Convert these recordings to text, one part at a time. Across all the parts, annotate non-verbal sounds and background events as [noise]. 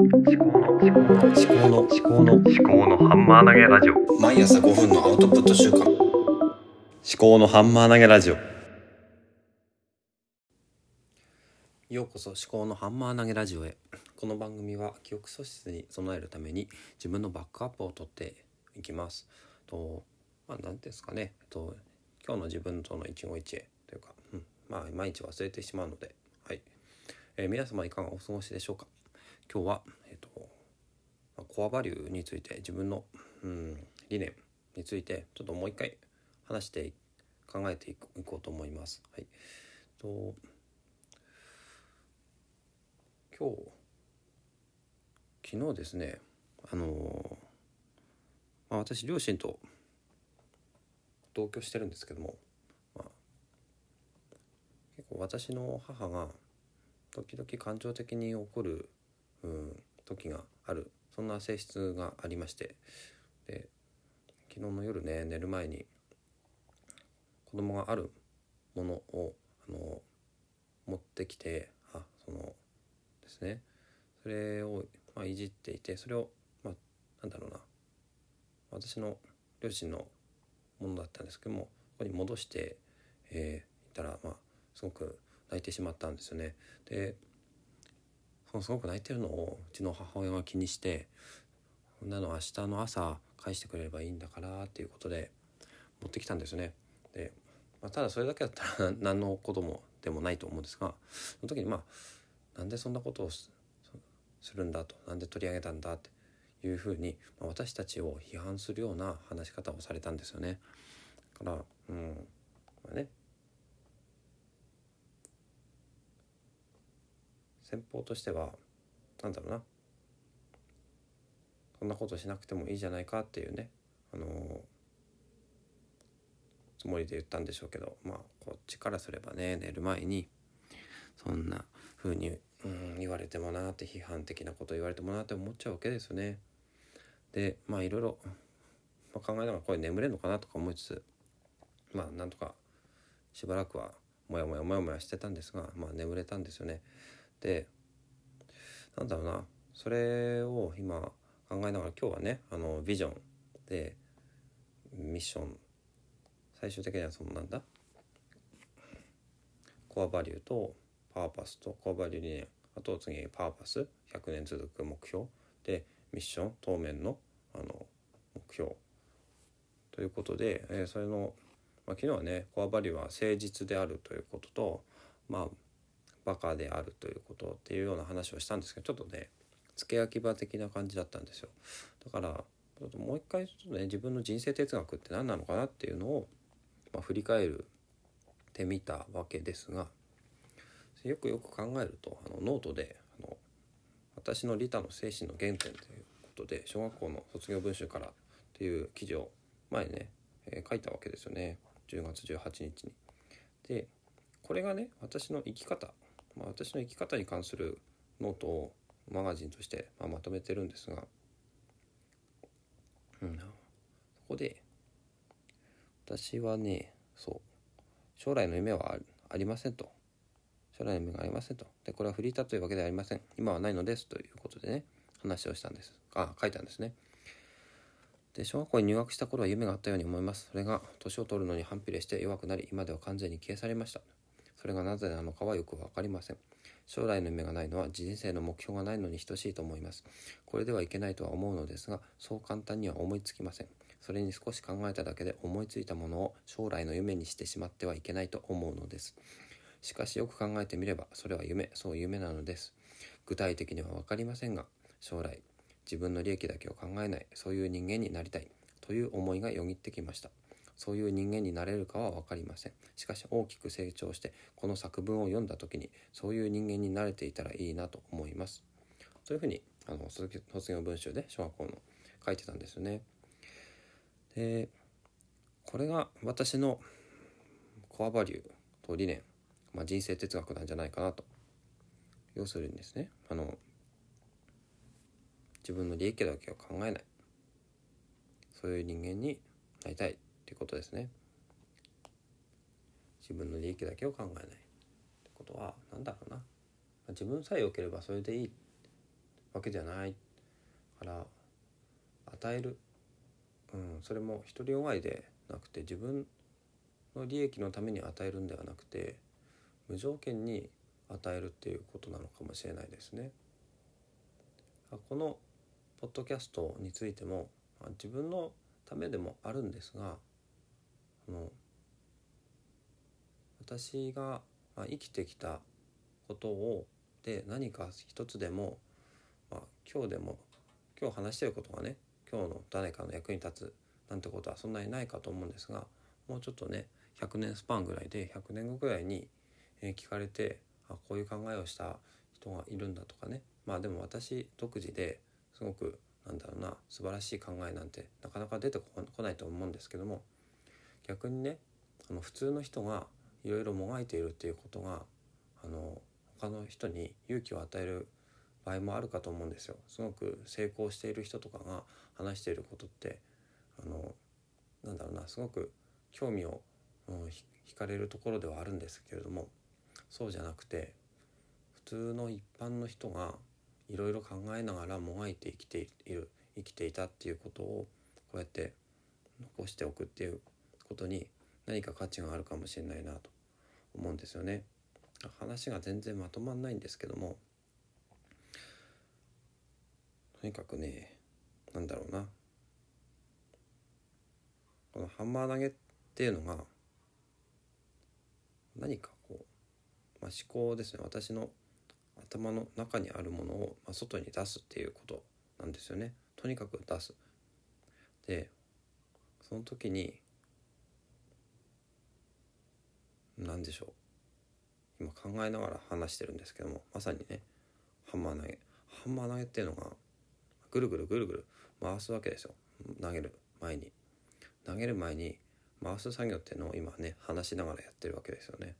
思考の思考の思考の思考の思考のハンマー投げラジオ。毎朝5分のアウトプット週間。思考のハンマー投げラジオ。ようこそ思考のハンマー投げラジオへ。この番組は記憶喪失に備えるために自分のバックアップを取っていきます。とまあ何ですかね。と今日の自分との一期一会というか、うん、まあ毎日忘れてしまうので。はい、えー皆様いかがお過ごしでしょうか？今日はえっ、とまあコアバリューについて自分の、うん、理念についてちょっともう一回話して考えていこいこうと思います。はい、と今日昨日ですねあのまあ、私両親と同居してるんですけども、まあ、結構私の母が時々感情的に起こる、うん、時がある。そんな性質がありまして。で昨日の夜ね寝る前に子供があるものをあの持ってきてあそのですね。それを、まあ、いじっていてそれを、まあ、なんだろうな。私の両親のものだったんですけどもここに戻して、えー、いたら、まあ、すごく泣いてしまったんですよね。でそのすごく泣いてるのをうちの母親が気にして「そんなの明日の朝返してくれればいいんだから」っていうことで持ってきたんですよね。で、まあ、ただそれだけだったら [laughs] 何のこともでもないと思うんですがその時にまあなんでそんなことをすするんだとなんで取り上げたんだっていうふうに、まあ、私たちを批判するような話し方をされたんですよね。だからうんまあね先方としてはなんだろうなそんなことしなくてもいいじゃないかっていうねあのつもりで言ったんでしょうけどまあこっちからすればね寝る前にそんな風に、うん、言われてもなって批判的なこと言われてもなって思っちゃうわけですよね。でまあいろいろ、ま、考えながらこれ眠れるのかなとか思いつつまあなんとかしばらくはモヤモヤモヤモヤしてたんですがまあ眠れたんですよね。でなんだろうなそれを今考えながら今日はねあのビジョンでミッション最終的にはそのなんだコアバリューとパーパスとコアバリュー理念あと次パーパス100年続く目標でミッション当面のあの目標。ということで、えーそれの、まあ、昨日はねコアバリューは誠実であるということとまあバカであるということっていうような話をしたんですけどちょっとね付け焼き場的な感じだったんですよだからちょっともう一回ちょっとね自分の人生哲学って何なのかなっていうのを、まあ、振り返るてみたわけですがよくよく考えるとあのノートであの私の利他の精神の原点ということで小学校の卒業文集からっていう記事を前ね、えー書いたわけですよね10月18日に。でこれがね私の生き方、まあ、私の生き方に関するノートをマガジンとして、ま、まとめてるんですが、うん、そこで私はねそう将来の夢はありませんと。将来の夢がありませんと。でこれはフリーターというわけではありません。今はないのです。ということでね話をしたんですあ書いたんですね。で小学校に入学した頃は夢があったように思います。それが年を取るのに反比例して弱くなり今では完全に消え去りました。それがなぜなのかはよく分かりません。将来の夢がないのは人生の目標がないのに等しいと思います。これではいけないとは思うのですがそう簡単には思いつきません。それに少し考えただけで思いついたものを将来の夢にしてしまってはいけないと思うのです。しかしよく考えてみればそれは夢。そう夢なのです。具体的には分かりませんが将来自分の利益だけを考えないそういう人間になりたいという思いがよぎってきました。そういう人間になれるかは分かりません。しかし大きく成長してこの作文を読んだ時にそういう人間になれていたらいいなと思います。というふうにあの卒業文集で小学校の書いてたんですよね。でこれが私のコアバリューと理念、まあ、人生哲学なんじゃないかなと。要するにですねあの自分の利益だけを考えない。そういう人間になりたい。いうことですね。自分の利益だけを考えない。ってことは何だろうな。自分さえ良ければそれでいいわけじゃない。から与える、うん、それも独りよがいでなくて自分の利益のために与えるんではなくて無条件に与えるっていうことなのかもしれないですね。このポッドキャストについても自分のためでもあるんですがあの私が生きてきたことをで何か一つでも、まあ、今日でも今日話してることがね今日の誰かの役に立つなんてことはそんなにないかと思うんですがもうちょっとね100年スパンぐらいで100年後ぐらいに、聞かれてあこういう考えをした人がいるんだとかね。まあでも私独自ですごくなんだろうな素晴らしい考えなんてなかなか出てこないと思うんですけども逆にねあの普通の人がいろいろもがいているっていうことがあの他の人に勇気を与える場合もあるかと思うんですよ。すごく成功している人とかが話していることってあのなんだろうなすごく興味を、うん、惹かれるところではあるんですけれどもそうじゃなくて普通の一般の人がいろいろ考えながらもがいて生きている生きていたっていうことをこうやって残しておくっていうことに何か価値があるかもしれないなと思うんですよね。話が全然まとまんないんですけどもとにかくねなんだろうな。このハンマー投げっていうのが何かこう、まあ、思考ですね。私の頭の中にあるものを、まあ、外に出すっていうことなんですよね。とにかく出す。でその時に何でしょう。今考えながら話してるんですけどもまさにねハンマー投げ。ハンマー投げっていうのがぐるぐるぐるぐる回すわけですよ。投げる前に。投げる前に回す作業っていうのを今ね話しながらやってるわけですよね。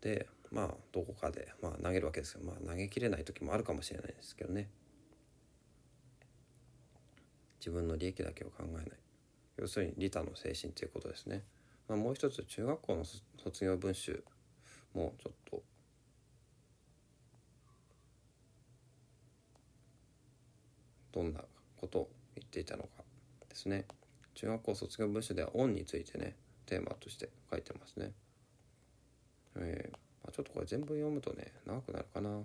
でまあどこかで、まあ、投げるわけですよ。まあ投げきれない時もあるかもしれないですけどね。自分の利益だけを考えない。要するに利他の精神ということですね。まあ、もう一つ中学校の卒業文集もちょっと。どんなことを言っていたのかですね。中学校卒業文集では「オン」についてねテーマとして書いてますね。えー、まあ、ちょっとこれ全部読むとね長くなるかな。でもね、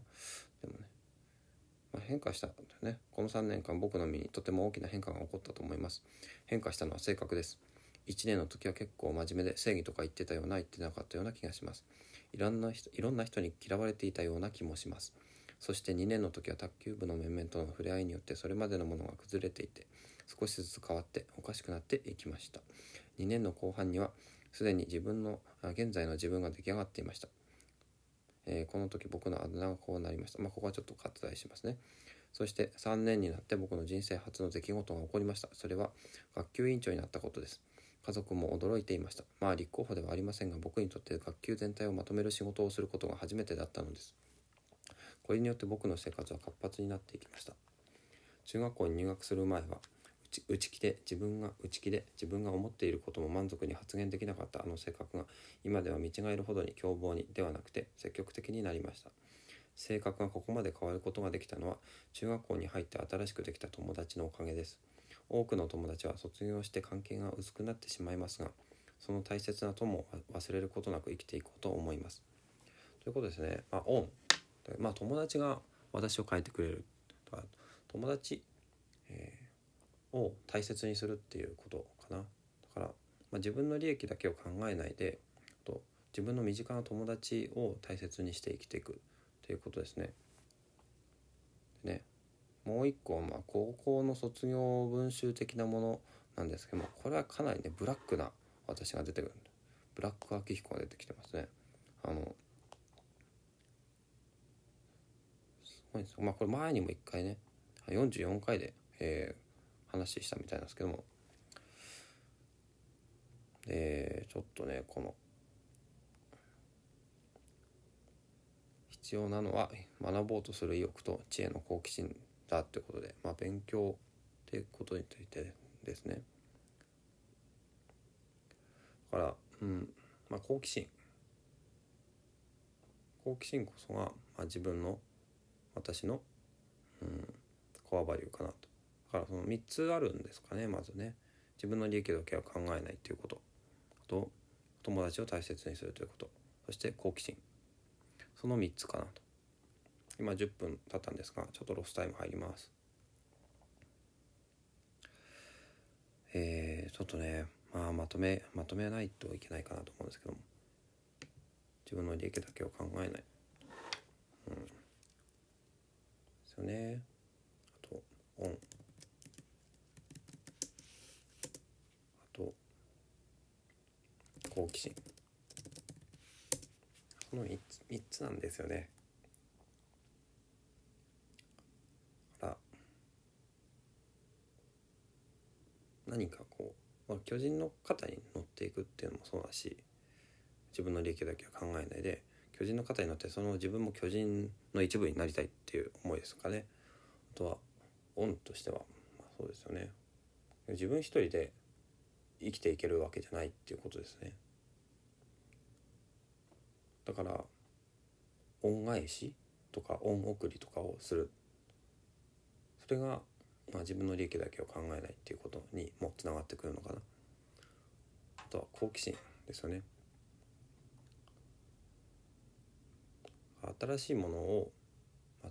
まあ、変化したね。この3年間僕の身にとても大きな変化が起こったと思います。変化したのは性格です。1年の時は結構真面目で正義とか言ってたような言ってなかったような気がします。いろんな人いろんな人に嫌われていたような気もします。そして2年の時は卓球部の面々との触れ合いによってそれまでのものが崩れていて少しずつ変わっておかしくなっていきました。2年の後半にはすでに自分の現在の自分が出来上がっていました、えー、この時僕のあだ名がこうなりました。まあここはちょっと割愛しますね。そして3年になって僕の人生初の出来事が起こりました。それは学級委員長になったことです。家族も驚いていました。まあ立候補ではありませんが僕にとって学級全体をまとめる仕事をすることが初めてだったのです。これによって僕の生活は活発になっていきました。中学校に入学する前は内気で自分が内気で自分が思っていることも満足に発言できなかった。あの性格が今では見違えるほどに凶暴にではなくて積極的になりました。性格がここまで変わることができたのは中学校に入って新しくできた友達のおかげです。多くの友達は卒業して関係が薄くなってしまいますがその大切な友を忘れることなく生きていこうと思います。ということですね、まあ、オン、まあ、友達が私を変えてくれるとか友達、えー、を大切にするっていうことかなだから、まあ、自分の利益だけを考えないでと自分の身近な友達を大切にして生きていくということですね。ねもう一個はまあ高校の卒業文集的なものなんですけどもこれはかなりねブラックな私が出てくるブラック秋彦が出てきてますね。あのすごいですまあこれ前にも一回ね44回で、えー、話したみたいなんですけども。えー、ちょっとねこの必要なのは学ぼうとする意欲と知恵の好奇心だってことで、まあ、勉強ってことについてですね。だからうんまあ好奇心。好奇心こそが、まあ、自分の私のうん、コアバリューかなと。だからその3つあるんですかねまずね。自分の利益だけは考えないっていうこと。と友達を大切にするということ。そして好奇心。その3つかなと。今10分経ったんですがちょっとロスタイム入ります。えー、ちょっとねまあまとめまとめないといけないかなと思うんですけども。自分の利益だけを考えない。うん。ですよね。あとオン。あと好奇心。この3つ ,3 つなんですよねほら何かこう、まあ、巨人の肩に乗っていくっていうのもそうだし自分の利益だけは考えないで巨人の肩に乗ってその自分も巨人の一部になりたいっていう思いですかね。あとはオンとしては、まあ、そうですよね。自分一人で生きていけるわけじゃないっていうことですね。だから恩返しとか恩送りとかをする。それが、まあ、自分の利益だけを考えないっていうことにもつながってくるのかな。あとは好奇心ですよね。新しいものを、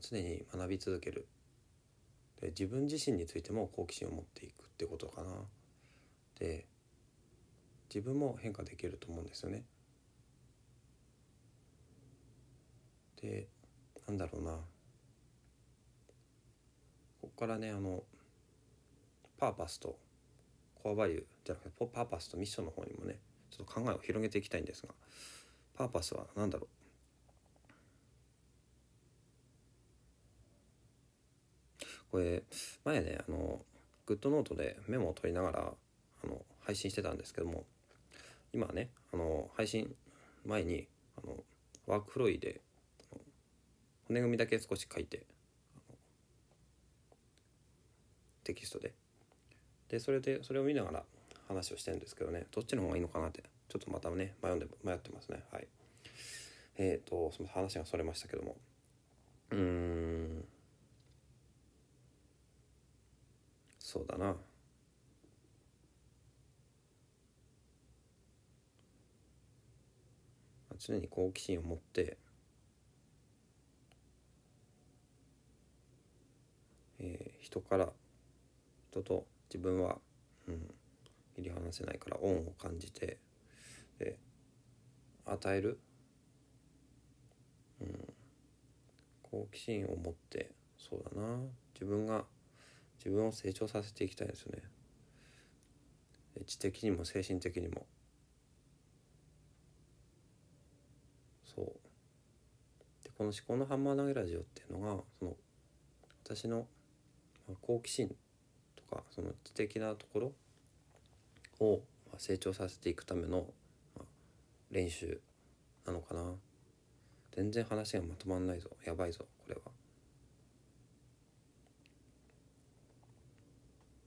常に学び続ける。で自分自身についても好奇心を持っていくってことかな。で自分も変化できると思うんですよね。でなんだろうな。からねあのパーパスとコアバリューじゃなくてパーパスとミッションの方にもねちょっと考えを広げていきたいんですがパーパスは何だろう？これ前ねあのグッドノートでメモを取りながらあの配信してたんですけども今ねあの配信前にあのワークフロイで骨組みだけ少し書いてテキストで。でそれでそれを見ながら話をしてるんですけどね。どっちの方がいいのかなって。ちょっとまたね迷んで迷ってますね。はい。えっ、ー、とその話がそれましたけども。うん。そうだな。常に好奇心を持ってえー、人から人と自分は、うん、切り離せないから恩を感じてで与える、うん、好奇心を持ってそうだな自分が自分を成長させていきたいですよね。知的にも精神的にも。そう。でこの「思考のハンマー投げラジオ」っていうのがその私の好奇心かその知的なところを成長させていくための練習なのかな。全然話がまとまんないぞ。やばいぞこれは。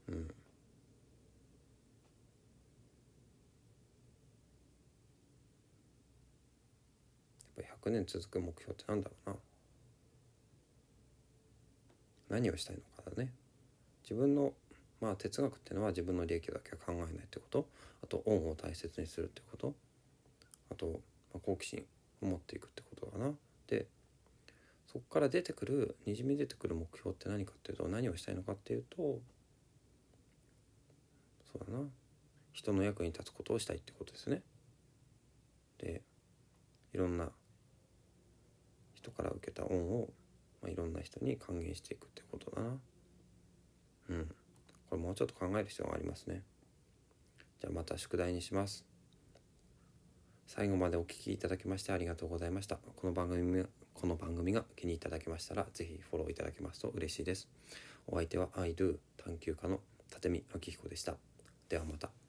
うん。やっぱ100年続く目標ってなんだろうな。何をしたいのかだね。自分のまあ哲学っていうのは自分の利益だけは考えないってこと。あと恩を大切にするってこと。あと、まあ、好奇心を持っていくってことかな。でそこから出てくるにじみ出てくる目標って何かっていうと何をしたいのかっていうとそうだな。人の役に立つことをしたいってことですね。でいろんな人から受けた恩をまあ、いろんな人に還元していくってことだな。うん。これもうちょっと考える必要がありますね。じゃあまた宿題にします。最後までお聴きいただきましてありがとうございました。この番組この番組が気に入っていただけましたら是非フォローいただけますと嬉しいです。お相手は I do 探求家の立見明彦でした。ではまた。